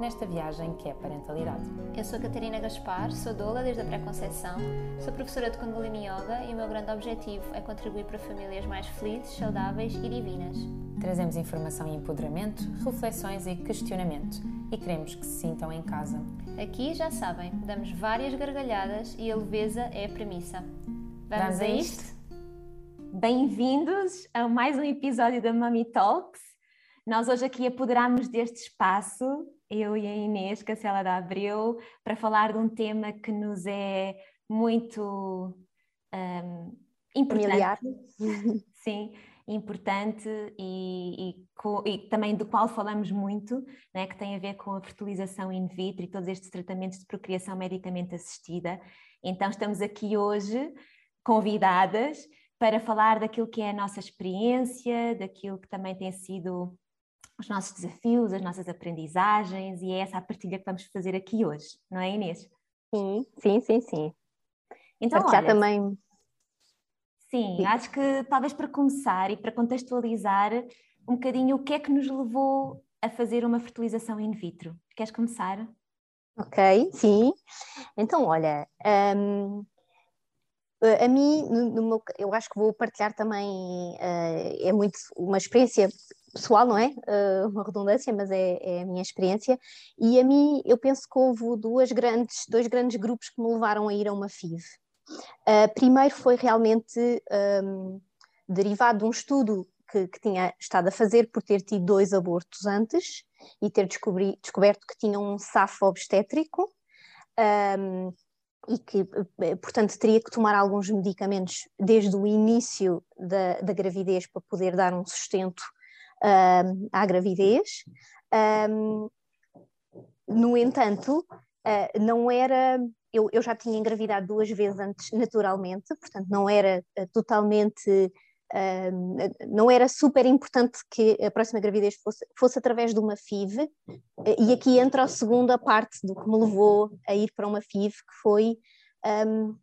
nesta viagem que é a parentalidade. Eu sou a Catarina Gaspar, sou doula desde a pré-conceição, sou professora de Kundalini Yoga e o meu grande objetivo é contribuir para famílias mais felizes, saudáveis e divinas. Trazemos informação e empoderamento, reflexões e questionamento e queremos que se sintam em casa. Aqui, já sabem, damos várias gargalhadas e a leveza é a premissa. Vamos, Vamos a isto? Bem-vindos a mais um episódio da Mami Talks. Nós hoje aqui apoderamos deste espaço, eu e a Inês Cancela da Abreu, para falar de um tema que nos é muito um, importante. Sim, importante e, e, e, também do qual falamos muito, né, que tem a ver com a fertilização in vitro e todos estes tratamentos de procriação medicamente assistida. Então estamos aqui hoje convidadas para falar daquilo que é a nossa experiência, daquilo que também tem sido os nossos desafios, as nossas aprendizagens, e é essa a partilha que vamos fazer aqui hoje, não é, Inês? Sim, sim, sim, sim. Então, olha, também. Sim, sim, acho que talvez para começar e para contextualizar um bocadinho o que é que nos levou a fazer uma fertilização in vitro. Queres começar? Ok, sim. Então, olha, um, a mim, no, no meu, eu acho que vou partilhar também, uh, é muito uma experiência pessoal, não é? Uh, uma redundância, mas é, é, a minha experiência. E a mim, eu penso que houve duas grandes, dois grandes grupos que me levaram a ir a uma FIV. Uh, primeiro foi realmente um, derivado de um estudo que, que, tinha estado a fazer por ter tido dois abortos antes e ter descobri, descoberto que tinha um safo obstétrico. Um, e que, eh, portanto, teria que tomar alguns medicamentos desde o início da, da gravidez para poder dar um sustento uh, à gravidez. Um, no entanto, uh, não era. Eu, eu, já tinha engravidado duas vezes antes, naturalmente, portanto, não era uh, totalmente. não era super importante que a próxima gravidez fosse, fosse através de uma FIV, e aqui entra a segunda parte do que me levou a ir para uma FIV, que foi um,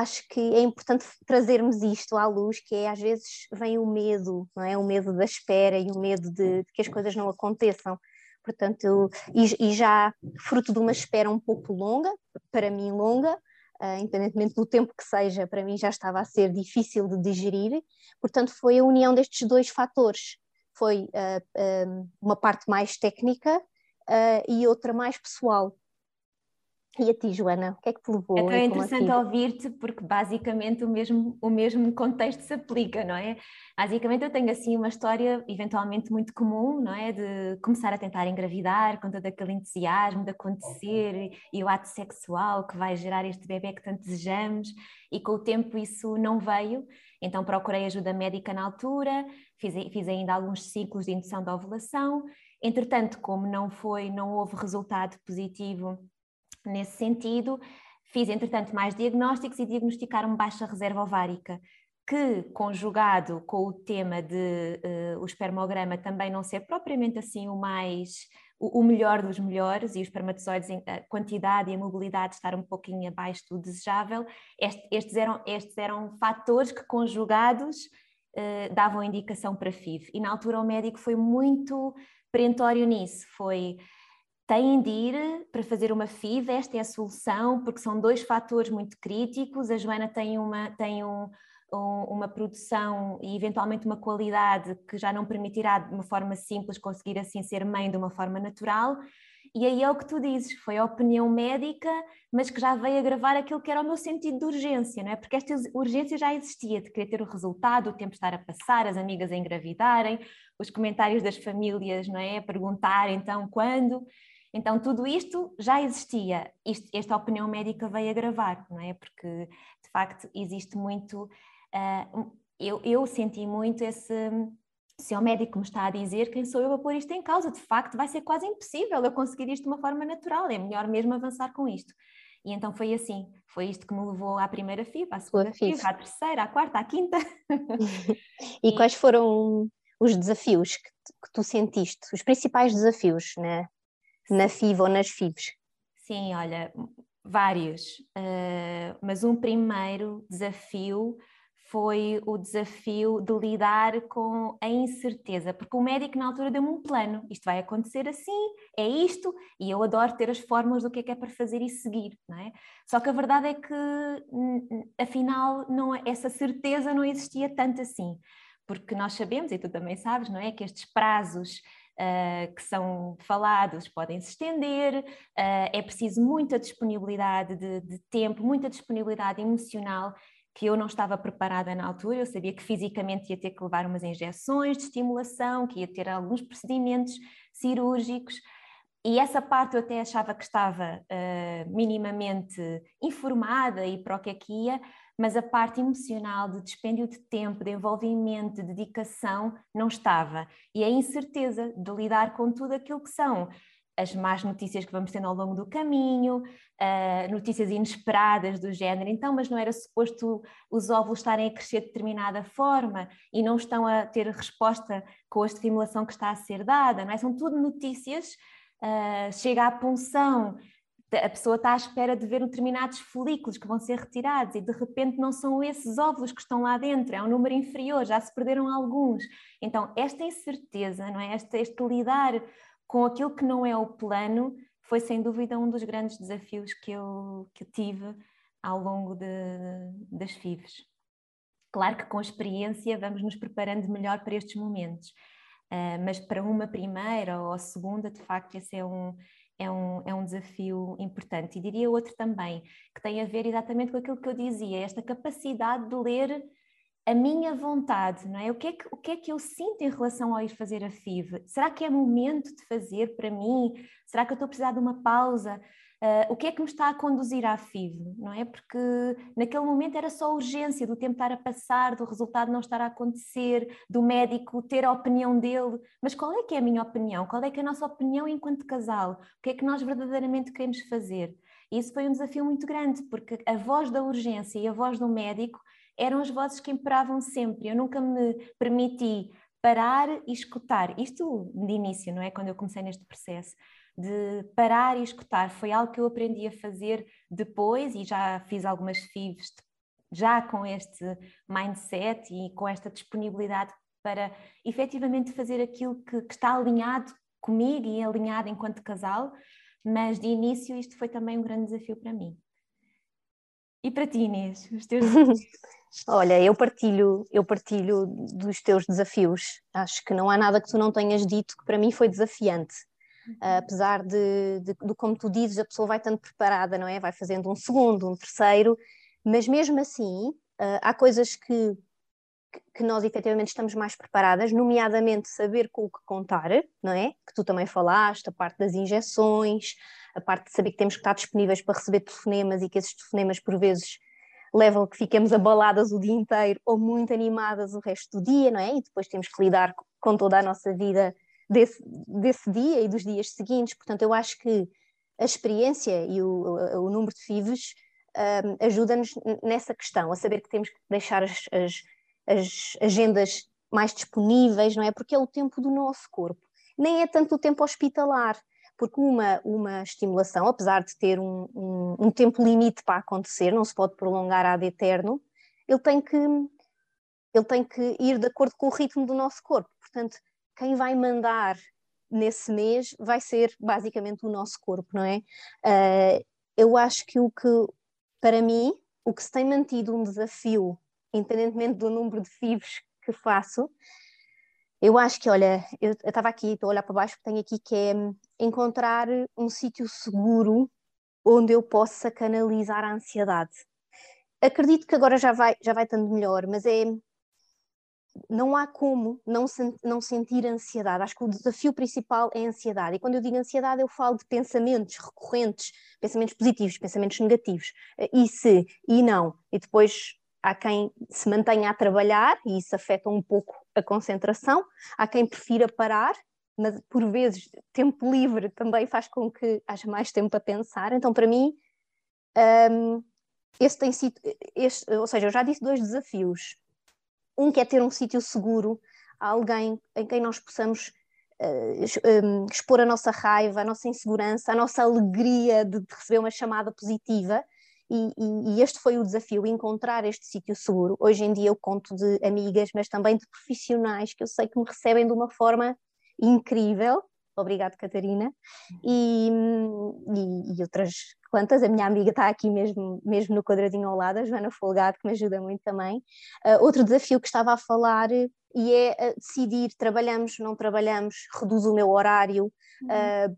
acho que é importante trazermos isto à luz, que é às vezes vem o medo, não é? O medo da espera e o medo de, de que as coisas não aconteçam. Portanto, e, e, já fruto de uma espera um pouco longa, para mim longa, uh, independentemente do tempo que seja, para mim já estava a ser difícil de digerir. Portanto, foi a união destes dois fatores. Foi uh, uh, uma parte mais técnica e outra mais pessoal. E a ti, Joana, o que é que te levou? É tão interessante ouvir-te porque basicamente o mesmo, o mesmo contexto se aplica, não é? Basicamente eu tenho assim uma história eventualmente muito comum, não é? De começar a tentar engravidar com todo aquele entusiasmo de acontecer e, e o ato sexual que vai gerar este bebê que tanto desejamos e com o tempo isso não veio, então procurei ajuda médica na altura, fiz, fiz ainda alguns ciclos de indução da ovulação, entretanto como não foi, não houve resultado positivo Nesse sentido, fiz entretanto mais diagnósticos e diagnosticaram baixa reserva ovárica, que conjugado com o tema de uh, o espermograma também não ser propriamente assim o mais o, melhor dos melhores e os espermatozoides, a quantidade e a mobilidade estar um pouquinho abaixo do desejável, estes eram, estes eram fatores que conjugados uh, davam indicação para FIV. E na altura o médico foi muito perentório nisso, foi têm de ir para fazer uma FIV, esta é a solução, porque são dois fatores muito críticos. A Joana tem uma, tem um, um, uma produção e eventualmente uma qualidade que já não permitirá de uma forma simples conseguir assim ser mãe de uma forma natural. E aí é o que tu dizes, foi a opinião médica, mas que já veio agravar aquilo que era o meu sentido de urgência, não é? Porque esta urgência já existia, de querer ter o resultado, o tempo estar a passar, as amigas a engravidarem, os comentários das famílias, não é? A perguntar então quando. Então, tudo isto já existia, isto, esta opinião médica veio agravar, não é? Porque, de facto, existe muito. Uh, eu, eu senti muito esse. Se o médico me está a dizer quem sou eu a pôr isto em causa, de facto vai ser quase impossível eu conseguir isto de uma forma natural, é melhor mesmo avançar com isto. E então foi assim, foi isto que me levou à primeira FIV, à segunda FIV, à terceira, à quarta, à quinta. e, e, quais foram os desafios que, que, tu sentiste, os principais desafios né? Na FIV ou nas FIVs? Sim, olha, vários, uh, mas um primeiro desafio foi o desafio de lidar com a incerteza, porque o médico na altura deu-me um plano, isto vai acontecer assim, é isto, e eu adoro ter as fórmulas do que é que é para fazer e seguir, não é? Só que a verdade é que, afinal, não, é, essa certeza não existia tanto assim, porque nós sabemos, e tu também sabes, não é, que estes prazos Uh, que são falados podem se estender, uh, é preciso muita disponibilidade de, de, tempo, muita disponibilidade emocional que eu não estava preparada na altura, eu sabia que fisicamente ia ter que levar umas injeções de estimulação, que ia ter alguns procedimentos cirúrgicos, e essa parte eu até achava que estava uh, minimamente informada e para o que é que ia, mas a parte emocional de dispêndio de tempo, de envolvimento, de dedicação, não estava. E a incerteza de lidar com tudo aquilo que são as más notícias que vamos tendo ao longo do caminho, uh, notícias inesperadas do género, então, mas não era suposto os óvulos estarem a crescer de determinada forma e não estão a ter resposta com a estimulação que está a ser dada, não é? São tudo notícias, uh, chega à punção, a pessoa está à espera de ver determinados folículos que vão ser retirados e de repente não são esses óvulos que estão lá dentro, é um número inferior, já se perderam alguns. Então, esta incerteza, não é? Este, este lidar com aquilo que não é o plano, foi sem dúvida um dos grandes desafios que eu, que eu tive ao longo de, das FIVs. Claro que com experiência vamos nos preparando melhor para estes momentos, uh, mas para uma primeira ou segunda, de facto, esse é um, é um, é um desafio importante. E diria outro também, que tem a ver exatamente com aquilo que eu dizia, esta capacidade de ler a minha vontade, não é? O que é que, o que é que eu sinto em relação ao ir fazer a FIV? Será que é momento de fazer para mim? Será que eu estou a precisar de uma pausa? Uh, o que é que me está a conduzir à FIV, não é? Porque naquele momento era só urgência do tempo estar a passar, do resultado não estar a acontecer, do médico ter a opinião dele. Mas qual é que é a minha opinião? Qual é que é a nossa opinião enquanto casal? O que é que nós verdadeiramente queremos fazer? E isso foi um desafio muito grande, porque a voz da urgência e a voz do médico eram as vozes que imperavam sempre. Eu nunca me permiti parar e escutar. Isto de início, não é? Quando eu comecei neste processo de parar e escutar. Foi algo que eu aprendi a fazer depois e já fiz algumas FIVs já com este mindset e com esta disponibilidade para efetivamente fazer aquilo que, que está alinhado comigo e alinhado enquanto casal, mas de início isto foi também um grande desafio para mim. E para ti, Inês, os teus Olha, eu partilho, eu partilho dos teus desafios. Acho que não há nada que tu não tenhas dito que para mim foi desafiante. Uh, apesar de, de, de, como tu dizes, a pessoa vai estando preparada, não é? Vai fazendo um segundo, um terceiro, mas mesmo assim, uh, há coisas que, que nós efetivamente estamos mais preparadas, nomeadamente saber com o que contar, não é? Que tu também falaste, a parte das injeções, a parte de saber que temos que estar disponíveis para receber telefonemas e que esses telefonemas, por vezes, levam a que fiquemos abaladas o dia inteiro ou muito animadas o resto do dia, não é? E depois temos que lidar com toda a nossa vida desse, desse dia e dos dias seguintes. Portanto, eu acho que a experiência e o, o número de FIVs um, ajuda-nos nessa questão, a saber que temos que deixar as, as, as agendas mais disponíveis, não é? Porque é o tempo do nosso corpo. Nem é tanto o tempo hospitalar, porque uma, uma estimulação, apesar de ter um, um, um tempo limite para acontecer, não se pode prolongar ad eterno, ele tem que ele tem que ir de acordo com o ritmo do nosso corpo. Portanto, quem vai mandar nesse mês vai ser basicamente o nosso corpo, não é? Uh, eu acho que o que, para mim, o que se tem mantido um desafio, independentemente do número de FIVs que faço, eu acho que, olha, eu estava aqui, estou a olhar para baixo, tenho aqui que é encontrar um sítio seguro onde eu possa canalizar a ansiedade. Acredito que agora já vai, já vai estando melhor, mas é não há como não, não sentir ansiedade. Acho que o desafio principal é a ansiedade. E quando eu digo ansiedade, eu falo de pensamentos recorrentes, pensamentos positivos, pensamentos negativos. E se, e não. E depois há quem se mantenha a trabalhar, e isso afeta um pouco a concentração. Há quem prefira parar, mas por vezes tempo livre também faz com que haja mais tempo a pensar. Então, para mim, um, esse tem sido, este, ou seja, eu já disse dois desafios. Um que é ter um sítio seguro, alguém em quem nós possamos uh, expor a nossa raiva, a nossa insegurança, a nossa alegria de, de receber uma chamada positiva. E, e, e, este foi o desafio, encontrar este sítio seguro. Hoje em dia eu conto de amigas, mas também de profissionais que eu sei que me recebem de uma forma incrível. Obrigado, Catarina. E, e, e outras quantas. A minha amiga está aqui mesmo, mesmo no quadradinho ao lado, a Joana Folgado, que me ajuda muito também. Uh, outro desafio que estava a falar e é decidir, trabalhamos, não trabalhamos, reduz o meu horário. Uhum. Uh,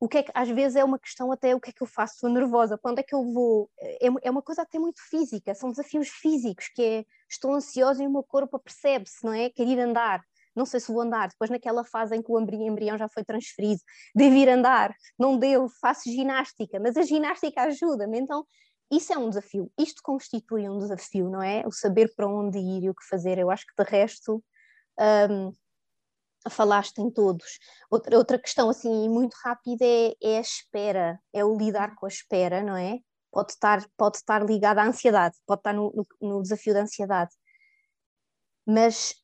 o que é que às vezes é uma questão até o que é que eu faço, estou nervosa, para onde é que eu vou? É, é uma coisa até muito física, são desafios físicos, que é estou ansiosa e o meu corpo percebe-se, não é? Quer ir andar, não sei se vou andar, depois naquela fase em que o embrião já foi transferido, devo ir andar, não deu, faço ginástica, mas a ginástica ajuda-me, então isso é um desafio, isto constitui um desafio, não é? O saber para onde ir e o que fazer, eu acho que de resto um, falaste em todos. Outra, outra questão assim muito rápida é, é a espera, é o lidar com a espera, não é? Pode estar, pode estar ligada à ansiedade, pode estar no, no, no desafio da ansiedade. Mas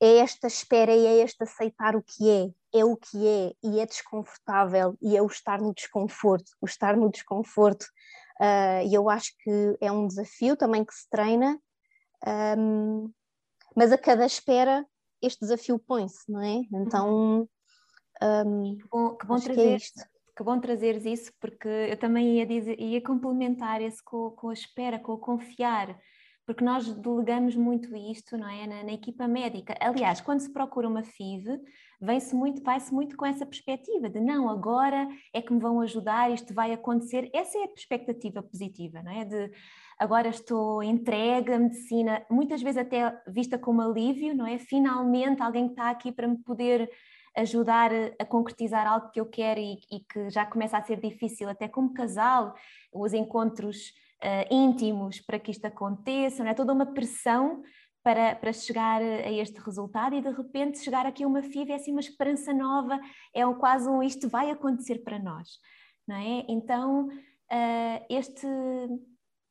é esta espera e é este aceitar o que é, é o que é e é desconfortável e é o estar no desconforto, o estar no desconforto. Uh, e eu acho que é um desafio também que se treina, um, mas a cada espera este desafio põe-se, não é? Então. Um, que bom, que bom trazer, que, é que bom trazeres isso, porque eu também ia, dizer, ia complementar esse com, com a espera, com o confiar porque nós delegamos muito isto, não é, na, na equipa médica. Aliás, quando se procura uma FIV, vem-se muito, vai-se muito com essa perspectiva de não, agora é que me vão ajudar, isto vai acontecer. Essa é a perspectiva positiva, não é? De agora estou entregue à medicina, muitas vezes até vista como alívio, não é? Finalmente alguém está aqui para me poder ajudar a concretizar algo que eu quero e, e que já começa a ser difícil, até como casal, os encontros uh, íntimos para que isto aconteça, não é? Toda uma pressão para, para chegar a este resultado e de repente chegar aqui a uma FIV é assim uma esperança nova, é um, quase um isto vai acontecer para nós, não é? Então, uh, este...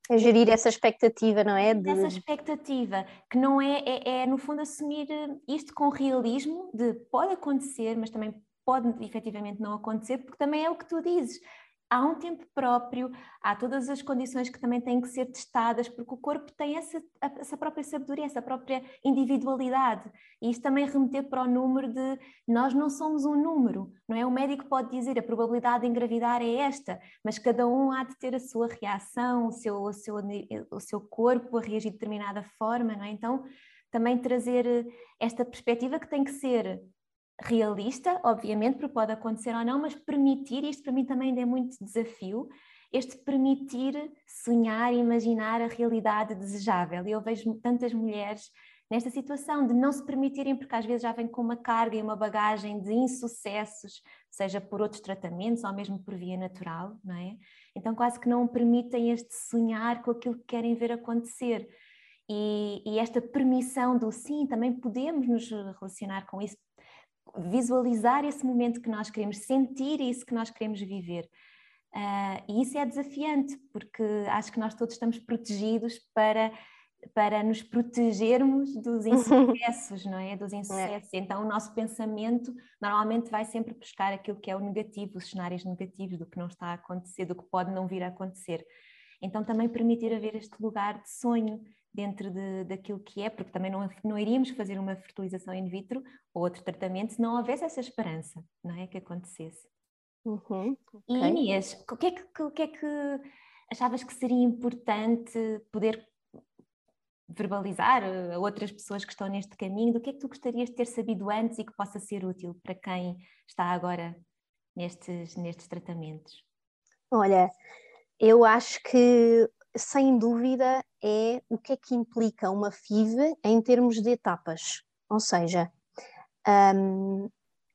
É gerir essa expectativa, não é? De... Essa expectativa, que não é, é, é no fundo assumir isto com realismo, de pode acontecer, mas também pode efetivamente não acontecer, porque também é o que tu dizes, há um tempo próprio, há todas as condições que também têm que ser testadas, porque o corpo tem essa, essa própria sabedoria, essa própria individualidade. E isto também remeter para o número de nós não somos um número, não é? O médico pode dizer a probabilidade de engravidar é esta, mas cada um há de ter a sua reação, o seu, o seu, o seu corpo a reagir de determinada forma, não é? Então, também trazer esta perspectiva que tem que ser realista, obviamente, porque pode acontecer ou não, mas permitir, isto para mim também é muito desafio, este permitir sonhar imaginar a realidade desejável. E eu vejo tantas mulheres nesta situação de não se permitirem, porque às vezes já vêm com uma carga e uma bagagem de insucessos, seja por outros tratamentos ou mesmo por via natural, não é? Então quase que não permitem este sonhar com aquilo que querem ver acontecer. E, e esta permissão do sim, também podemos nos relacionar com isso, visualizar esse momento que nós queremos, sentir isso que nós queremos viver. Uh, e isso é desafiante, porque acho que nós todos estamos protegidos para, para nos protegermos dos insucessos, não é? Dos é. insucessos. É. Então, o nosso pensamento normalmente vai sempre buscar aquilo que é o negativo, os cenários negativos do que não está a acontecer, do que pode não vir a acontecer. Então, também permitir haver este lugar de sonho, dentro de, daquilo que é, porque também não, não iríamos fazer uma fertilização in vitro ou outro tratamento se não houvesse essa esperança, não é? Que acontecesse. Uhum, okay. E Inês, o que, é que, o que é que achavas que seria importante poder verbalizar a outras pessoas que estão neste caminho? Do que é que tu gostarias de ter sabido antes e que possa ser útil para quem está agora nestes, nestes tratamentos? Olha, eu acho que sem dúvida, é o que é que implica uma FIV em termos de etapas. Ou seja, um,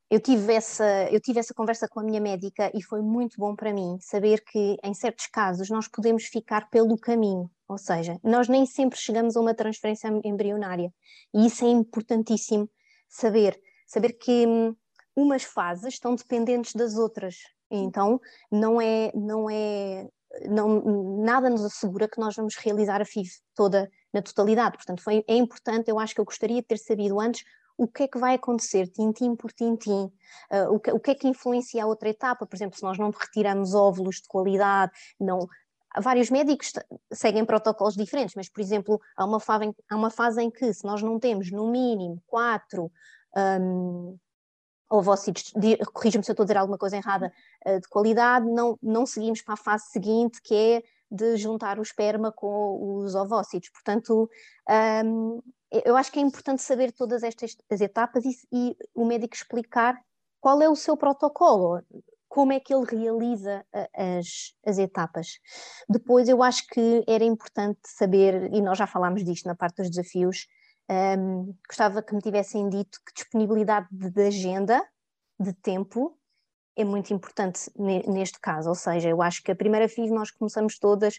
eu, tive essa, eu tive essa conversa com a minha médica e foi muito bom para mim saber que, em certos casos, nós podemos ficar pelo caminho. Ou seja, nós nem sempre chegamos a uma transferência embrionária. E isso é importantíssimo saber. Saber que hum, umas fases estão dependentes das outras. Então, não é, não é não, nada nos assegura que nós vamos realizar a FIV toda na totalidade. Portanto, foi, é importante, eu acho que eu gostaria de ter sabido antes o que é que vai acontecer, tintim por tintim, uh, o, que, o que é que influencia a outra etapa, por exemplo, se nós não retiramos óvulos de qualidade, não, vários médicos seguem protocolos diferentes, mas, por exemplo, há uma, fase em, há uma fase em que, se nós não temos no mínimo quatro um, ovócitos, corrija-me se eu estou a dizer alguma coisa errada, uh, de qualidade, não, não seguimos para a fase seguinte, que é de juntar o esperma com os ovócitos. Portanto, um, eu acho que é importante saber todas estas as etapas e, e, o médico explicar qual é o seu protocolo, como é que ele realiza as, as etapas. Depois, eu acho que era importante saber, e nós já falámos disto na parte dos desafios, um, gostava que me tivessem dito que disponibilidade de, agenda, de tempo, é muito importante neste caso, ou seja, eu acho que a primeira FIV nós começamos todas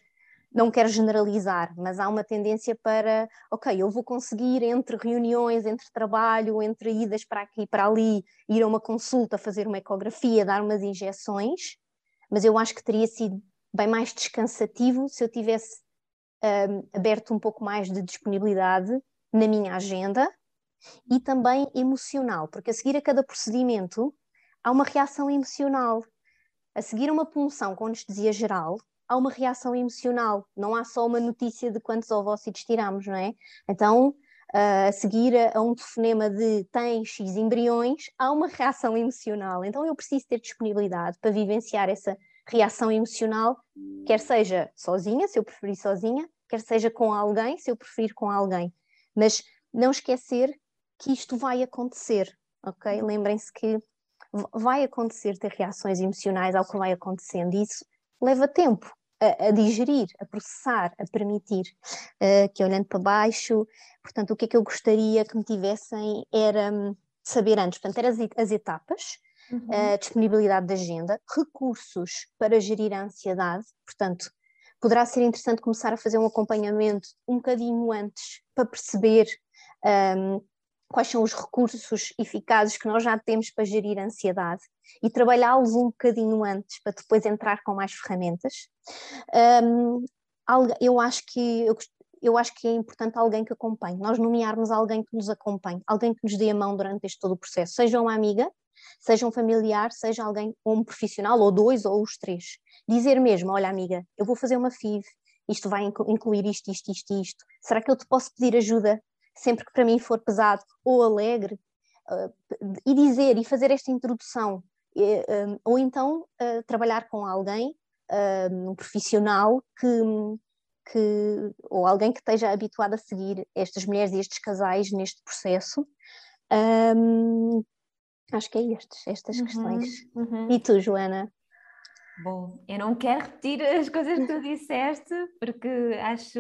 não quero generalizar, mas há uma tendência para, ok, eu vou conseguir entre reuniões, entre trabalho, entre idas para aqui e para ali, ir a uma consulta, fazer uma ecografia, dar umas injeções, mas eu acho que teria sido bem mais descansativo se eu tivesse um, aberto um pouco mais de disponibilidade na minha agenda e também emocional, porque a seguir a cada procedimento há uma reação emocional. A seguir uma punção com anestesia geral, há uma reação emocional, não há só uma notícia de quantos ovócitos tiramos, não é? Então, uh, a seguir a, a, um telefonema de tem X embriões, há uma reação emocional. Então, eu preciso ter disponibilidade para vivenciar essa reação emocional, quer seja sozinha, se eu preferir sozinha, quer seja com alguém, se eu preferir com alguém. Mas não esquecer que isto vai acontecer, ok? Lembrem-se que vai acontecer ter reações emocionais ao que vai acontecendo. Isso leva tempo a, a digerir, a processar, a permitir. Uh, que olhando para baixo, portanto, o que é que eu gostaria que me tivessem era um, saber antes, portanto, eram as, as etapas, uhum. uh, disponibilidade de agenda, recursos para gerir a ansiedade, portanto, poderá ser interessante começar a fazer um acompanhamento um bocadinho antes para perceber um, quais são os recursos eficazes que nós já temos para gerir a ansiedade e trabalhá-los um bocadinho antes para depois entrar com mais ferramentas. Um, eu acho que eu, eu acho que é importante alguém que acompanhe, nós nomearmos alguém que nos acompanhe, alguém que nos dê a mão durante este todo o processo, seja uma amiga, seja um familiar, seja alguém, ou um profissional, ou dois, ou os três. Dizer mesmo, olha amiga, eu vou fazer uma FIV, isto vai incluir isto, isto, isto, isto. Será que eu te posso pedir ajuda sempre que para mim for pesado ou alegre, uh, e dizer e fazer esta introdução, uh, ou então uh, trabalhar com alguém, um profissional que, que, ou alguém que esteja habituado a seguir estas mulheres e estes casais neste processo. Um, acho que é estes, estas uhum, questões. Uhum. E tu, Joana? Bom, eu não quero repetir as coisas que tu disseste, porque acho,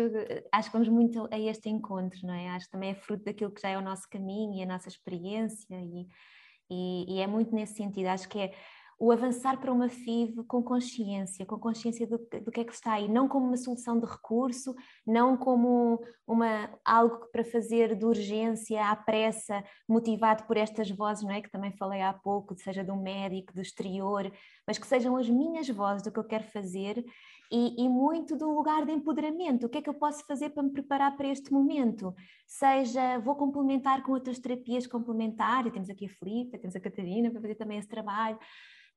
acho que vamos muito a este encontro, não é? Acho que também é fruto daquilo que já é o nosso caminho e a nossa experiência, e, e, e é muito nesse sentido. Acho que é o avançar para uma FIV com consciência, com consciência do, do que é que está aí, não como uma solução de recurso, não como uma, algo para fazer de urgência, à pressa, motivado por estas vozes, não é? Que também falei há pouco, seja um médico, do exterior, mas que sejam as minhas vozes do que eu quero fazer e, e, muito do lugar de empoderamento. O que é que eu posso fazer para me preparar para este momento? Seja, vou complementar com outras terapias complementares, temos aqui a Filipe, temos a Catarina para fazer também esse trabalho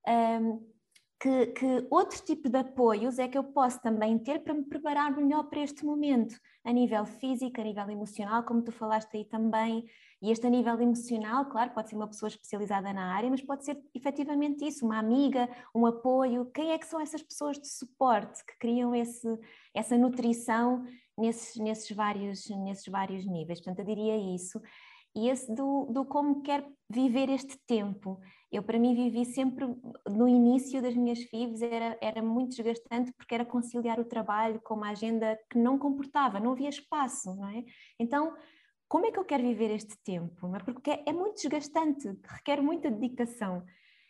um, que, que outro tipo de apoios é que eu posso também ter para me preparar melhor para este momento, a nível físico, a nível emocional, como tu falaste aí também, e este a nível emocional, claro, pode ser uma pessoa especializada na área, mas pode ser efetivamente isso, uma amiga, um apoio. Quem é que são essas pessoas de suporte que criam esse, essa nutrição nesses, nesses, vários, nesses vários níveis? Portanto, eu diria isso e esse do, do como quer viver este tempo. Eu, para mim, vivi sempre no início das minhas FIVs, era, era muito desgastante porque era conciliar o trabalho com uma agenda que não comportava, não havia espaço, não é? Então, como é que eu quero viver este tempo? Não é? Porque é, é muito desgastante, requer muita dedicação.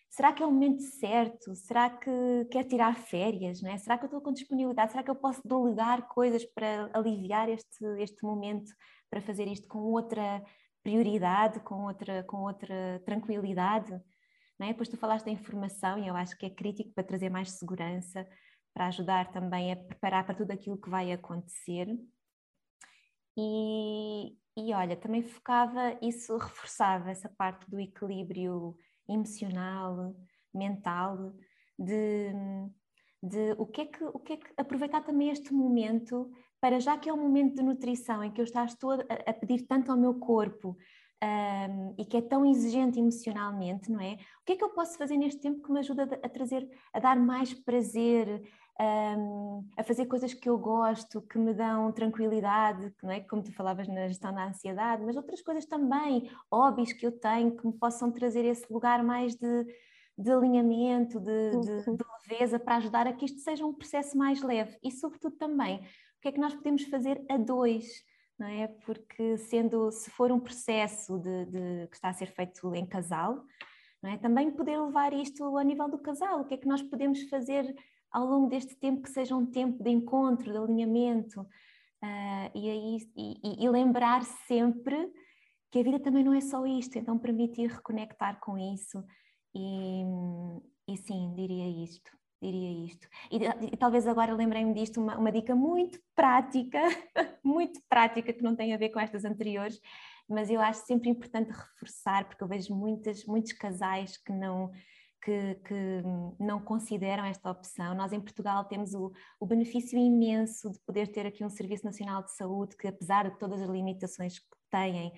Será que é o momento certo? Será que quer tirar férias? Não é? Será que eu estou com disponibilidade? Será que eu posso delegar coisas para aliviar este, este momento, para fazer isto com outra prioridade, com outra, com outra tranquilidade. Não é? Depois tu falaste da informação e eu acho que é crítico para trazer mais segurança. para ajudar também a preparar para tudo aquilo que vai acontecer. E, e olha, também focava, isso reforçava essa parte do equilíbrio emocional, mental, de, de o, que é que, o que é que aproveitar também este momento para já que é um momento de nutrição em que eu estou a, a pedir tanto ao meu corpo um, e que é tão exigente emocionalmente, não é? O que é que eu posso fazer neste tempo que me ajuda a, trazer, a dar mais prazer, um, a fazer coisas que eu gosto, que me dão tranquilidade, não é? Como tu falavas na gestão da ansiedade, mas outras coisas também, hobbies que eu tenho que me possam trazer esse lugar mais de, de alinhamento, de, de, de leveza, para ajudar a que isto seja um processo mais leve e, sobretudo, também o que é que nós podemos fazer a dois não é? Porque sendo, se for um processo de, de, que está a ser feito em casal, é? Também poder levar isto ao nível do casal, o que é que nós podemos fazer ao longo deste tempo que seja um tempo de encontro, de alinhamento, uh, e, aí, e, e lembrar sempre que a vida também não é só isto, então permitir reconectar com isso, e, e sim, diria isto diria isto. E, e talvez agora lembrei-me disto, uma, uma dica muito prática, muito prática, que não tem a ver com estas anteriores, mas eu acho sempre importante reforçar, porque eu vejo muitas, muitos casais que não, que, que, não consideram esta opção. Nós em Portugal temos o, o, benefício imenso de poder ter aqui um Serviço Nacional de Saúde que, apesar de todas as limitações que têm,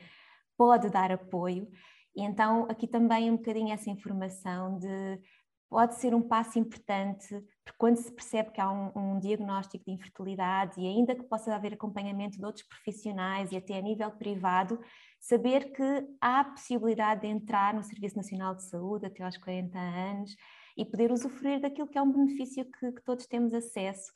pode dar apoio. E então aqui também um bocadinho essa informação de pode ser um passo importante, porque quando se percebe que há um, um, diagnóstico de infertilidade e ainda que possa haver acompanhamento de outros profissionais e até a nível privado, saber que há a possibilidade de entrar no Serviço Nacional de Saúde até aos 40 anos e poder usufruir daquilo que é um benefício que, que todos temos acesso.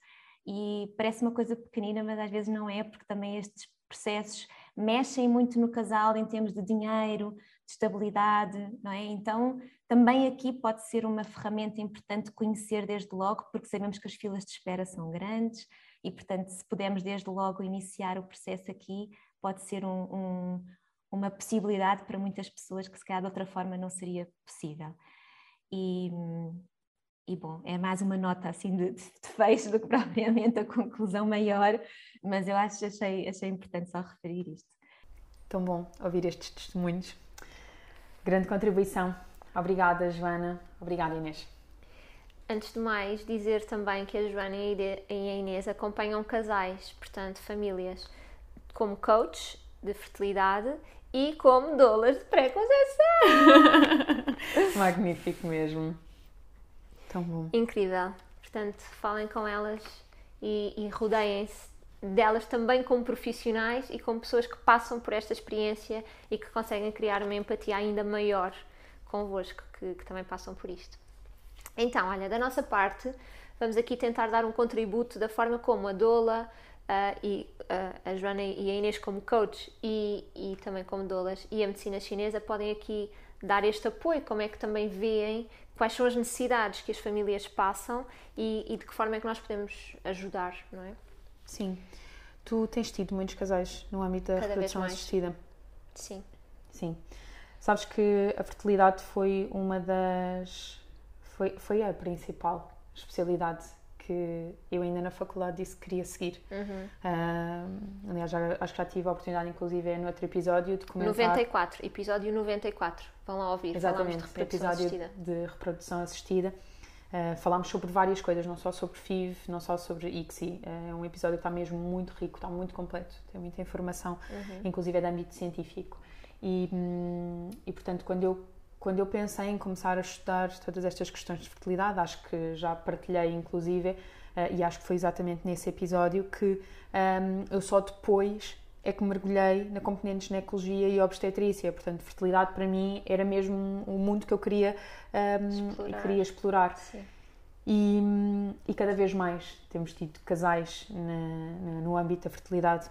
E parece uma coisa pequenina, mas às vezes não é, porque também estes processos mexem muito no casal em termos de dinheiro, de estabilidade, não é? Então, também aqui pode ser uma ferramenta importante conhecer desde logo, porque sabemos que as filas de espera são grandes e, portanto, se pudermos desde logo iniciar o processo aqui, pode ser um, um, uma possibilidade para muitas pessoas que, se calhar, de outra forma não seria possível. E, e bom, é mais uma nota assim de, de, fecho do que propriamente a conclusão maior, mas eu acho achei, achei importante só referir isto. Tão bom ouvir estes testemunhos Grande contribuição. Obrigada, Joana. Obrigada, Inês. Antes de mais, dizer também que a Joana e a Inês acompanham casais, portanto, famílias, como coach de fertilidade e como doulas de pré-conceição. Magnífico mesmo. Tão bom. Incrível. Portanto, falem com elas e, e rodeiem-se delas também como profissionais e como pessoas que passam por esta experiência e que conseguem criar uma empatia ainda maior convosco, que, que também passam por isto. Então, olha, da nossa parte, vamos aqui tentar dar um contributo da forma como a Dola uh, e uh, a Joana e a Inês como coach e, e também como Dolas e a medicina chinesa podem aqui dar este apoio, como é que também veem quais são as necessidades que as famílias passam e, e de que forma é que nós podemos ajudar, não é? Sim. Tu tens tido muitos casais no âmbito da Cada reprodução assistida? Sim. Sim. Sabes que a fertilidade foi uma das. Foi, foi a principal especialidade que eu ainda na faculdade disse que queria seguir. Uhum. Uh, aliás, já, acho que já tive a oportunidade, inclusive, no outro episódio de comentar... 94, episódio 94. Vão lá ouvir, Exatamente, de episódio assistida. de reprodução assistida. Uh, falámos sobre várias coisas, não só sobre FIV, não só sobre ICSI. Uh, é um episódio que está mesmo muito rico, está muito completo, tem muita informação, uhum. inclusive é de âmbito científico. E, hum, e, portanto, quando eu, quando eu pensei em começar a estudar todas estas questões de fertilidade, acho que já partilhei, inclusive, uh, e acho que foi exatamente nesse episódio que um, eu só depois é que mergulhei na componente de ginecologia e obstetrícia. Portanto, fertilidade para mim era mesmo o mundo que eu queria, um, explorar. queria explorar. E, e, cada vez mais temos tido casais na, na, no âmbito da fertilidade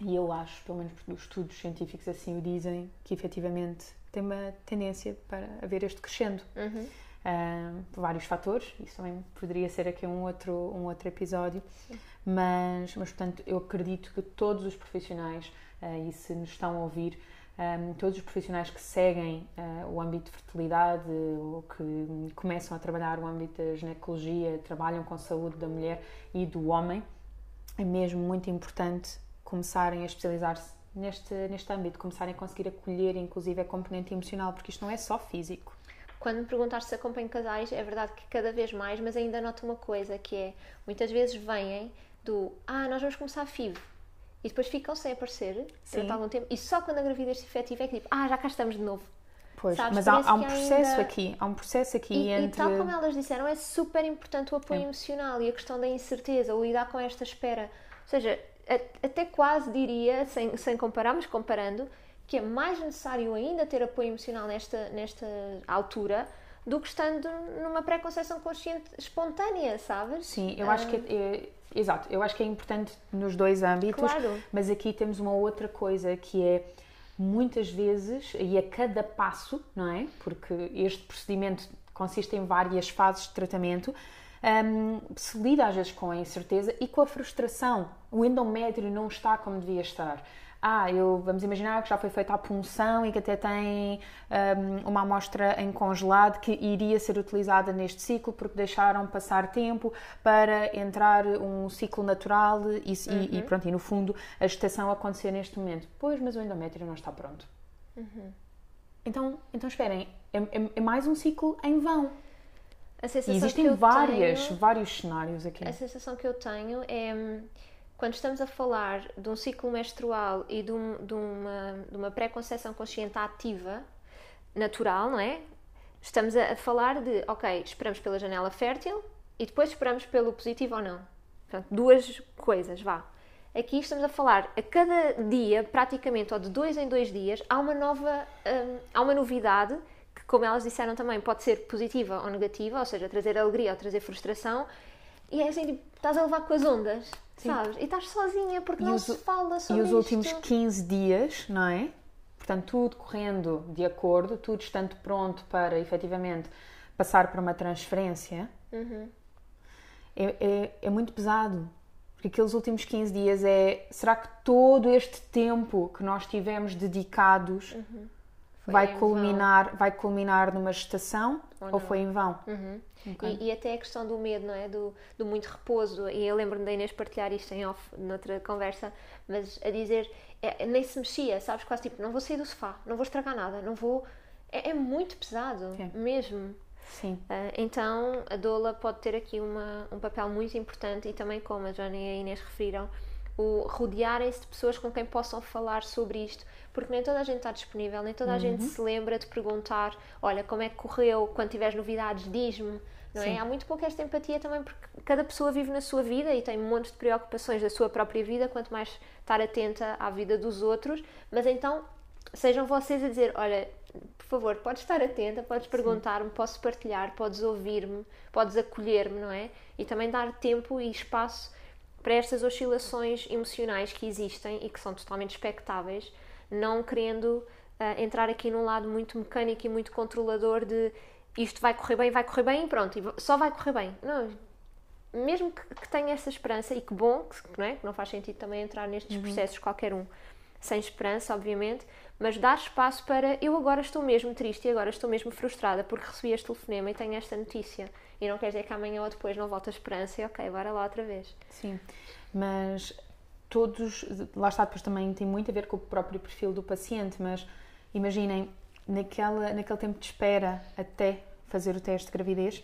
e eu acho, pelo menos os estudos científicos assim o dizem, que efetivamente tem uma tendência para haver este crescendo. Uhum. Uh, por vários fatores, isso também poderia ser aqui um outro, um outro episódio, mas, mas portanto eu acredito que todos os profissionais, uh, e se nos estão a ouvir, um, todos os profissionais que seguem uh, o âmbito de fertilidade ou que começam a trabalhar o âmbito da ginecologia, trabalham com a saúde da mulher e do homem, é mesmo muito importante começarem a especializar-se neste, neste âmbito, começarem a conseguir acolher, inclusive, a componente emocional, porque isto não é só físico. Quando me perguntaste se acompanho casais, é verdade que cada vez mais, mas ainda noto uma coisa que é, muitas vezes vêm do, ah, nós vamos começar a FIV, e depois ficam sem aparecer durante algum tempo, e só quando a gravidez se efetiva é que tipo, ah, já cá estamos de novo. Pois, Sabes, mas há, há, um processo ainda... aqui, há um processo aqui e, entre... E tal como elas disseram, é super importante o apoio é. emocional e a questão da incerteza, o lidar com esta espera. Ou seja, até quase diria, sem, sem comparar, mas comparando, que é mais necessário ainda ter apoio emocional nesta, nesta altura do que estando numa pré-conceição consciente espontânea, sabes? Sim, eu acho que é, é, exato, eu acho que é importante nos dois âmbitos, claro. mas aqui temos uma outra coisa que é muitas vezes e a cada passo, não é? Porque este procedimento consiste em várias fases de tratamento. Um, se lida às vezes com a incerteza e com a frustração. O endométrio não está como devia estar ah, eu, vamos imaginar que já foi feita a punção e que até tem um, uma amostra em congelado que iria ser utilizada neste ciclo porque deixaram passar tempo para entrar um ciclo natural e, uhum. e, e pronto, e no fundo a gestação acontecer neste momento. Pois, mas o endométrio não está pronto. Uhum. Então, então esperem, é, é, é mais um ciclo em vão. E existem várias, tenho, vários cenários aqui. A sensação que eu tenho é hum, quando estamos a falar de um ciclo menstrual e de, um, de uma, de uma pré-conceição consciente ativa, natural, não é? Estamos a, a, falar de, ok, esperamos pela janela fértil e depois esperamos pelo positivo ou não. Portanto, duas coisas, vá. Aqui estamos a falar, a cada dia, praticamente, ou de dois em dois dias, há uma nova, hum, há uma novidade que, como elas disseram também, pode ser positiva ou negativa, ou seja, trazer alegria ou trazer frustração, e é assim, tipo, estás a levar com as ondas. Sim. sabes? E estás sozinha porque e não os, se fala sobre E os isto. últimos 15 dias, não é? Portanto, tudo correndo de acordo, tudo estando pronto para efetivamente passar para uma transferência, uhum. é, é, é, muito pesado. Porque aqueles últimos 15 dias é. Será que todo este tempo que nós tivemos dedicados uhum. Vai, culminar, vai culminar numa gestação ou, ou foi em vão? Uhum. Okay. E, e, até a questão do medo, não é? Do, do muito repouso. E eu lembro-me da Inês partilhar isto em off, noutra conversa, mas a dizer, é, nem se mexia, sabes? Quase tipo, não vou sair do sofá, não vou estragar nada, não vou. É, é muito pesado, é. mesmo. Sim. Uh, então a doula pode ter aqui uma, um papel muito importante e também, como a Joana e a Inês referiram, o rodearem-se de pessoas com quem possam falar sobre isto, porque nem toda a gente está disponível, nem toda a uhum. gente se lembra de perguntar: olha, como é que correu? Quando tiveres novidades, diz-me não é? Há muito pouca esta empatia também porque cada pessoa vive na sua vida e tem um monte de preocupações da sua própria vida, quanto mais estar atenta à vida dos outros, mas então sejam vocês a dizer, olha, por favor, podes estar atenta, podes perguntar-me, posso partilhar, podes ouvir-me, podes acolher-me, não é? E também dar tempo e espaço para estas oscilações emocionais que existem e que são totalmente expectáveis, não querendo uh, entrar aqui num lado muito mecânico e muito controlador de isto vai correr bem, vai correr bem e pronto, só vai correr bem. Não, mesmo que, que tenha essa esperança, e que bom, que, não, é? que não faz sentido também entrar nestes uhum. processos qualquer um sem esperança, obviamente, mas dar espaço para eu agora estou mesmo triste e agora estou mesmo frustrada porque recebi este telefonema e tenho esta notícia. E não quer dizer que amanhã ou depois não volta a esperança e ok, bora lá outra vez. Sim, mas todos, lá está, depois também tem muito a ver com o próprio perfil do paciente, mas imaginem, naquela, naquele tempo de espera até fazer o teste de gravidez,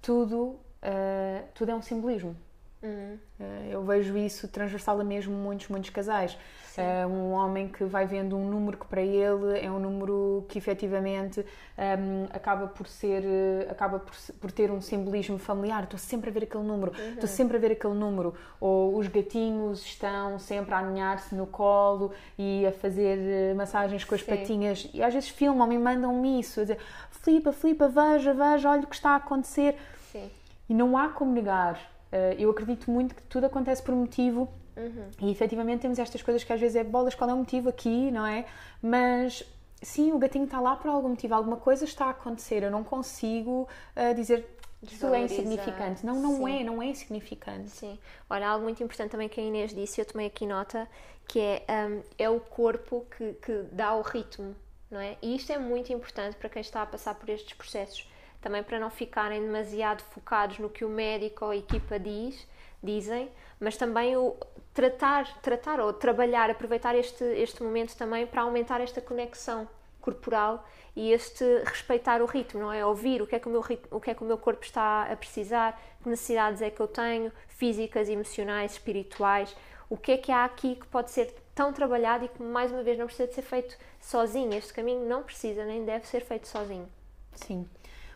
tudo, uh, tudo é um simbolismo. Uhum. Uh, eu vejo isso transversal a mesmo muitos, muitos casais. Uh, um homem que vai vendo um número que para ele é um número que efetivamente um, ehm, acaba por ser, acaba por, por, ter um simbolismo familiar. Estou sempre a ver aquele número, uhum. estou sempre a ver aquele número. Ou os gatinhos estão sempre a aninhar-se no colo e a fazer massagens com as Sim. patinhas. E às vezes filmam e mandam-me isso, a dizer flipa, flipa, veja, veja, olha o que está a acontecer. Sim. E não há como negar. Eh, eu acredito muito que tudo acontece por motivo uhum. e efetivamente temos estas coisas que às vezes é bolas, qual é o motivo aqui, não é? Mas sim, o gatinho está lá por algum motivo, alguma coisa está a acontecer. Eu não consigo uh, dizer Isso é insignificante. Não, não Sim. é, não é insignificante. Sim. Olha, algo muito importante também que a Inês disse, eu tomei aqui nota, que é, hum, é o corpo que, que dá o ritmo, não é? E isto é muito importante para quem está a passar por estes processos. Também para não ficarem demasiado focados no que o médico ou a equipa diz, dizem, mas também o tratar, tratar ou trabalhar, aproveitar este, este momento também para aumentar esta conexão corporal e este respeitar o ritmo, não é? Ouvir o que é que o meu, o que é que o meu corpo está a precisar, que necessidades é que eu tenho, físicas, emocionais, espirituais, o que é que há aqui que pode ser tão trabalhado e que, mais uma vez, não precisa de ser feito sozinho. Este caminho não precisa nem deve ser feito sozinho. Sim.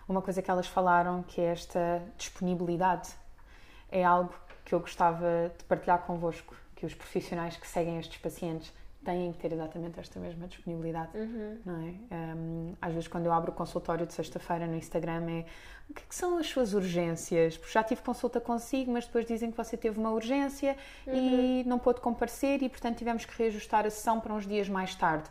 Uma coisa que elas falaram, que é esta disponibilidade, é algo que eu gostava de partilhar convosco, que os profissionais que seguem estes pacientes têm que ter exatamente esta mesma disponibilidade, não é? Um, às vezes quando eu abro o consultório de sexta-feira no Instagram é o que, é que são as suas urgências? Porque já tive consulta consigo, mas depois dizem que você teve uma urgência e não pôde comparecer e portanto tivemos que reajustar a sessão para uns dias mais tarde.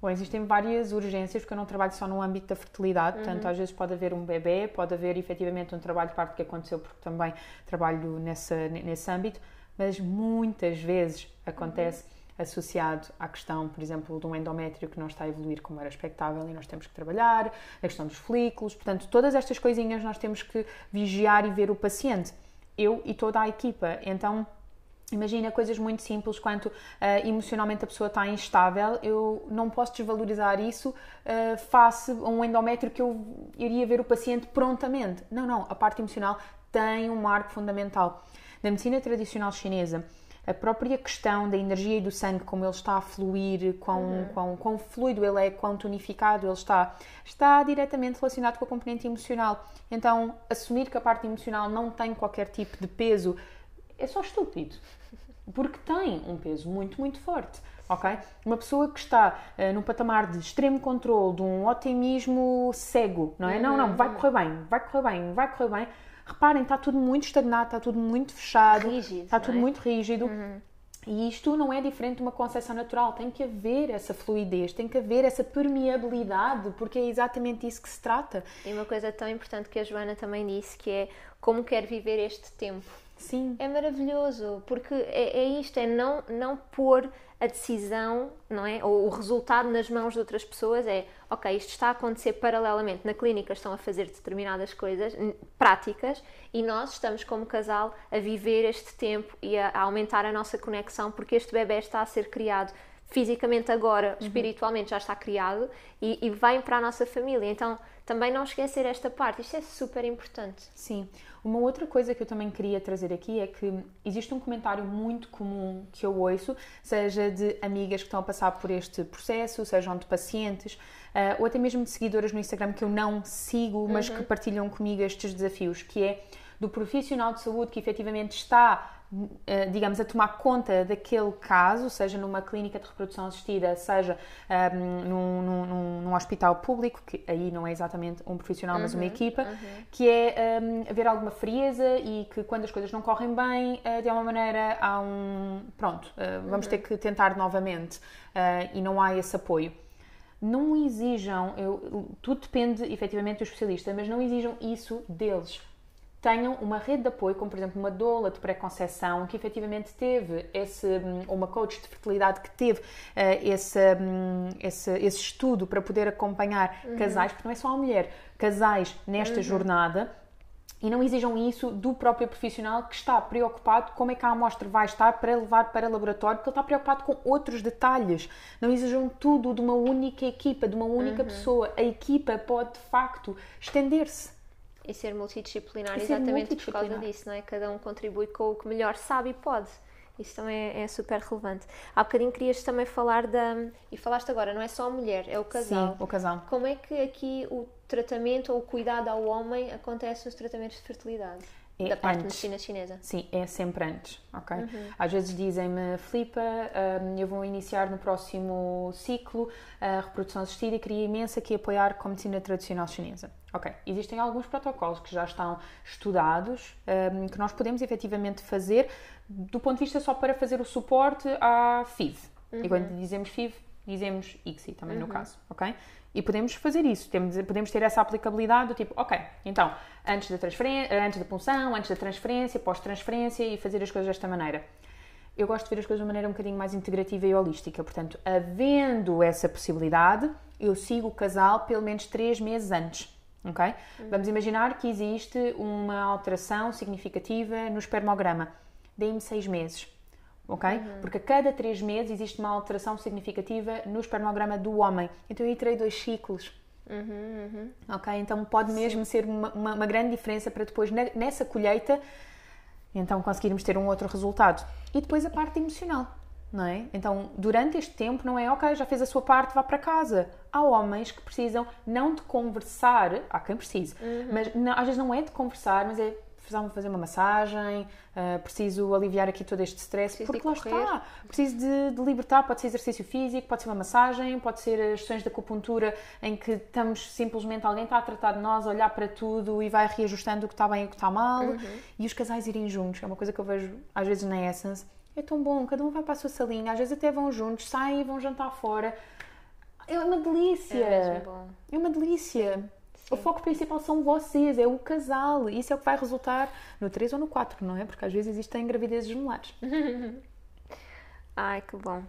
Bom, existem várias urgências, porque eu não trabalho só no âmbito da fertilidade, portanto, às vezes pode haver um bebê, pode haver efetivamente um trabalho de parto que aconteceu, porque também trabalho nessa, nesse âmbito, mas muitas vezes acontece associado à questão, por exemplo, de um endométrio que não está a evoluir como era expectável e nós temos que trabalhar, a questão dos folículos, portanto, todas estas coisinhas nós temos que vigiar e ver o paciente, eu e toda a equipa. Então, Imagina coisas muito simples quanto ah, emocionalmente a pessoa está instável, eu não posso desvalorizar isso ah, face a um endométrio que eu iria ver o paciente prontamente. Não, não, a parte emocional tem um marco fundamental. Na medicina tradicional chinesa, a própria questão da energia e do sangue, como ele está a fluir, quão, quão, quão fluido ele é, quão tonificado ele está, está diretamente relacionado com a componente emocional. Então, assumir que a parte emocional não tem qualquer tipo de peso é só estúpido. Porque tem um peso muito, muito forte. Ok? Uma pessoa que está uh, num patamar de extremo controle, de um otimismo cego, não é? Não, não, vai correr bem, vai correr bem, vai correr bem. Reparem, está tudo muito estagnado, está tudo muito fechado, Rígido, está tudo é? muito rígido. E isto não é diferente de uma concepção natural. Tem que haver essa fluidez, tem que haver essa permeabilidade, porque é exatamente isso que se trata. E uma coisa tão importante que a Joana também disse, que é como quer viver este tempo. Sim. É maravilhoso, porque é, é isto, é não, não pôr a decisão, não é? Ou o resultado nas mãos de outras pessoas é, ok, isto está a acontecer paralelamente. Na clínica estão a fazer determinadas coisas práticas e nós estamos como casal a viver este tempo e a, a aumentar a nossa conexão porque este bebê está a ser criado fisicamente agora, espiritualmente já está criado e, e vem para a nossa família. Então também não esquecer esta parte, isto é super importante. Sim. Uma outra coisa que eu também queria trazer aqui é que existe um comentário muito comum que eu ouço, seja de amigas que estão a passar por este processo, sejam de pacientes, ah, ou até mesmo de seguidoras no Instagram que eu não sigo, mas que partilham comigo estes desafios, que é do profissional de saúde que efetivamente está eh, digamos, a tomar conta daquele caso, seja numa clínica de reprodução assistida, seja ah, num, num- num- num hospital público, que aí não é exatamente um profissional, mas uma equipa, que é ah, haver alguma frieza e que quando as coisas não correm bem, ah, de alguma maneira há um. Pronto, ah, vamos ter que tentar novamente e não há esse apoio não exijam, eu, tudo depende efetivamente do especialista, mas não exijam isso deles. Tenham uma rede de apoio, como por exemplo uma doula de pré-conceição, que efetivamente teve esse, hum, ou uma coach de fertilidade que teve eh, esse, hum, esse, esse estudo para poder acompanhar casais, porque não é só a mulher, casais nesta jornada, e não exijam isso do próprio profissional que está preocupado como é que a amostra vai estar para levar para o laboratório, porque ele está preocupado com outros detalhes. Não exijam tudo de uma única equipa, de uma única pessoa. A equipa pode, de facto, estender-se. E ser multidisciplinar E exatamente por causa multidisciplinar. disso, não é? Cada um contribui com o que melhor sabe e pode. Isso também é, é super relevante. Há bocadinho querias também falar da. E falaste agora, não é só a mulher, é o casal. Sim, o casal. Como é que aqui o tratamento ou o cuidado ao homem acontece nos tratamentos de fertilidade? É da parte de antes. medicina chinesa. Sim, é sempre antes, ok? Uhum. Às vezes dizem-me, Filipa, hum, eu vou iniciar no próximo ciclo a reprodução assistida e queria imenso aqui apoiar com a medicina tradicional chinesa. Ok, existem alguns protocolos que já estão estudados, hum, que nós podemos efetivamente fazer do ponto de vista só para fazer o suporte à FIV. Uhum. E quando dizemos FIV, dizemos ICSI também no caso, ok? E podemos fazer isso, temos, podemos ter essa aplicabilidade do tipo, ok, então, antes da, transferência, antes da punção, antes da transferência, pós-transferência e fazer as coisas desta maneira. Eu gosto de ver as coisas de uma maneira um bocadinho mais integrativa e holística, portanto, havendo essa possibilidade, eu sigo o casal pelo menos três meses antes. ok? Vamos imaginar que existe uma alteração significativa no espermograma. Deem-me seis meses. Ok? Porque a cada três meses existe uma alteração significativa no espermograma do homem. Então eu aí terei dois ciclos. Ok? Então pode mesmo ser uma, uma- uma grande diferença para depois, ne- nessa colheita, então conseguirmos ter um outro resultado. E depois a parte emocional, não é? Então, durante este tempo, não é ok, já fez a sua parte, vá para casa. Há homens que precisam não de conversar, há quem precise, mas não- às vezes não é de conversar, mas é precisam fazer uma massagem, ah, preciso aliviar aqui todo este stress, Preciso porque lá está. Preciso de, de libertar, pode ser exercício físico, pode ser uma massagem, pode ser as sessões de acupuntura em que estamos simplesmente, alguém está a tratar de nós, a olhar para tudo e vai reajustando o que está bem e o que está mal. E os casais irem juntos, é uma coisa que eu vejo às vezes na Essence. É tão bom, cada um vai para a sua salinha, às vezes até vão juntos, saem e vão jantar fora. É uma delícia! É. É uma delícia. O foco principal são vocês, é o casal. Isso é o que vai resultar no 3 ou no 4, não é? Porque às vezes existem gravidezes gemelares. Ai, que bom.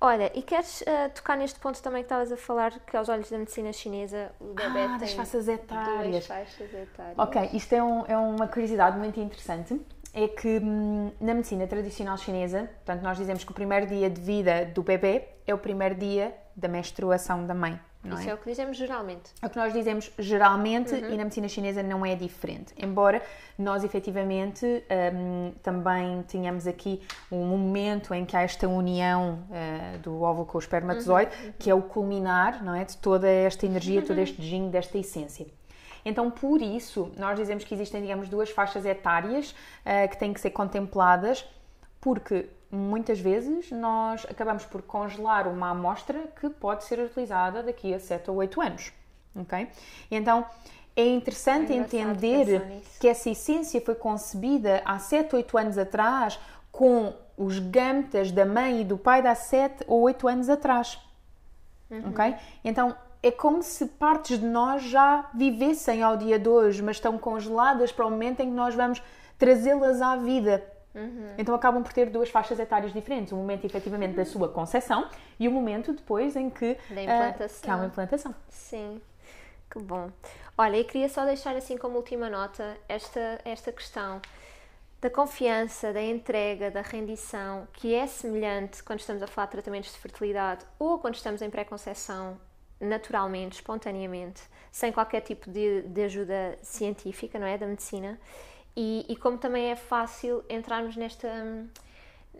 Olha, e queres ah, tocar neste ponto também que estavas a falar que aos olhos da medicina chinesa o bebê Ah, das tem faixas etárias. duas faixas etárias. Ok, isto é, um- é uma curiosidade muito interessante. É que hum, na medicina tradicional chinesa, portanto, nós dizemos que o primeiro dia de vida do bebê é o primeiro dia da menstruação da mãe. Não Isso é o que dizemos geralmente. É o que nós dizemos geralmente Uhum. e na medicina chinesa não é diferente. Embora nós efetivamente hum, também tenhamos aqui um momento em que há esta união eh, do óvulo com o espermatozoide, Uhum. que é o culminar não é, de toda esta energia, todo este gene, desta essência. Então, por isso, nós dizemos que existem, digamos, duas faixas etárias eh, que têm que ser contempladas, porque muitas vezes nós acabamos por congelar uma amostra que pode ser utilizada daqui a 7 ou 8 anos. ok? Então, é interessante É entender que essa essência foi concebida há 7, 8 anos atrás com os gametas da mãe e do pai de há 7 ou 8 anos atrás. Ok? Então é como se partes de nós já vivessem ao dia de hoje, mas estão congeladas para o momento em que nós vamos trazê-las à vida. Então acabam por ter duas faixas etárias diferentes: o momento efetivamente da sua concepção e o momento depois em que, Da ah, implantação. que há uma implantação. Sim, que bom. Olha, eu queria só deixar assim como última nota esta, esta questão da confiança, da entrega, da rendição, que é semelhante quando estamos a falar de tratamentos de fertilidade ou quando estamos em pré-conceição, naturalmente, espontaneamente, sem qualquer tipo de, de ajuda científica, não é? Da medicina. E, e como também é fácil entrarmos nesta,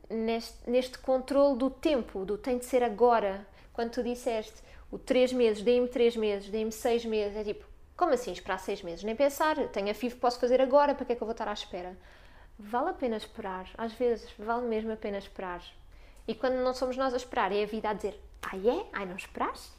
neste, neste controle do tempo, do tem de ser agora. Quando tu disseste o 3 meses, dei-me 3 meses, dei-me 6 meses, é tipo, como assim esperar 6 meses? Nem pensar, tenho a FIV, posso fazer agora, para que é que eu vou estar à espera? Vale a pena esperar, às vezes vale mesmo a pena esperar. E quando não somos nós a esperar, é a vida a dizer, ai é? Ai não esperaste?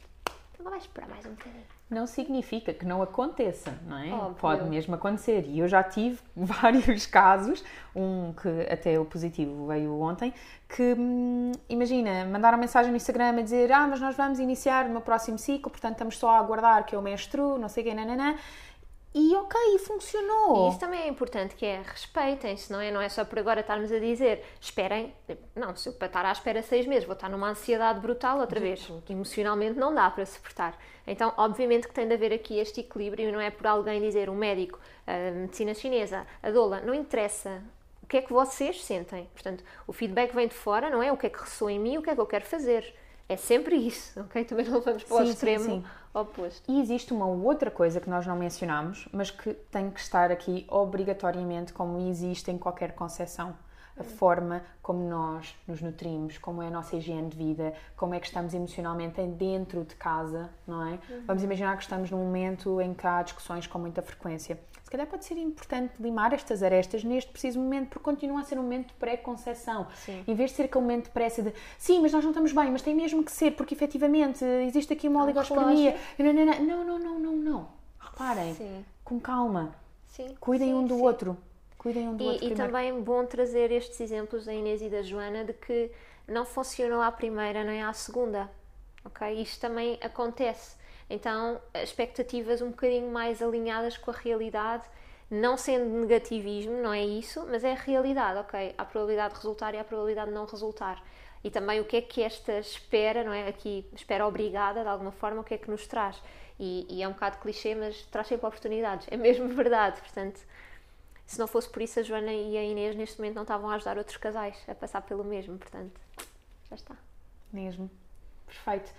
Então vai esperar mais um bocadinho. Não significa que não aconteça, não é? Óbvio. Pode mesmo acontecer. E eu já tive vários casos, um que até o positivo veio ontem, que hum, imagina, mandaram mensagem no Instagram a dizer: Ah, mas nós vamos iniciar o meu próximo ciclo, portanto estamos só a aguardar que eu menstruo, não sei o quê, nananã. E ok, funcionou. E isso também é importante, que é respeitem-se, não é? Não é só por agora estarmos a dizer, esperem, não, se eu para estar à espera seis meses vou estar numa ansiedade brutal outra vez. Emocionalmente não dá para suportar. Então, obviamente que tem de haver aqui este equilíbrio não é por alguém dizer, um médico, a medicina chinesa, a doula, não interessa. O que é que vocês sentem? Portanto, o feedback vem de fora, não é? O que é que ressoa em mim, o que é que eu quero fazer. É sempre isso, ok? Também não vamos para o Sim, sim, extremo sim. oposto. E existe uma outra coisa que nós não mencionamos, mas que tem que estar aqui obrigatoriamente, como existe em qualquer concepção. A forma como nós nos nutrimos, como é a nossa higiene de vida, como é que estamos emocionalmente em- dentro de casa, não é? Vamos imaginar que estamos num momento em que há discussões com muita frequência. Calhar pode ser importante limar estas arestas neste preciso momento, porque continua a ser um momento de pré-conceição. Sim. Em vez de ser aquele momento de pressa de sim, mas nós não estamos bem, mas tem mesmo que ser, porque efetivamente existe aqui uma oligospermia. Não, não, não, não, não, não. Reparem, Sim. com calma. Sim. Cuidem sim, um do outro. Cuidem um do outro E, e primeiro. também bom trazer estes exemplos da Inês e da Joana de que não funcionou à primeira nem à segunda. ok? Isto também acontece. Então, expectativas um bocadinho mais alinhadas com a realidade, não sendo negativismo, não é isso, mas é a realidade, ok? Há a probabilidade de resultar e há a probabilidade de não resultar. E também o que é que esta espera, não é? Aqui, espera obrigada, de alguma forma, o que é que nos traz? E, e é um bocado clichê, mas traz sempre oportunidades. É mesmo verdade, portanto, se não fosse por isso, a Joana e a Inês neste momento não estavam a ajudar outros casais a passar pelo mesmo, portanto, já está. Mesmo. Perfeito.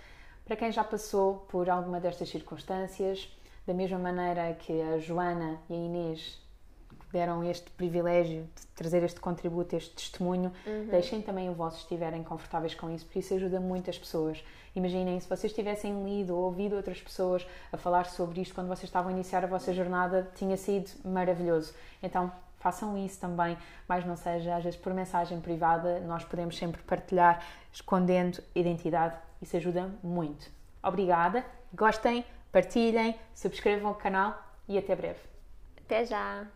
Para quem já passou por alguma destas circunstâncias, da mesma maneira que a Joana e a Inês deram este privilégio de trazer este contributo, este testemunho, uhum. deixem também o vosso se estiverem confortáveis com isso, porque isso ajuda muitas pessoas. Imaginem se vocês tivessem lido ou ouvido outras pessoas a falar sobre isto quando vocês estavam a iniciar a vossa jornada, tinha sido maravilhoso. Então, façam isso também, mas não seja às vezes por mensagem privada, nós podemos sempre partilhar escondendo identidade, isso ajuda muito. Obrigada, gostem, partilhem, subscrevam o canal e até breve. Até já!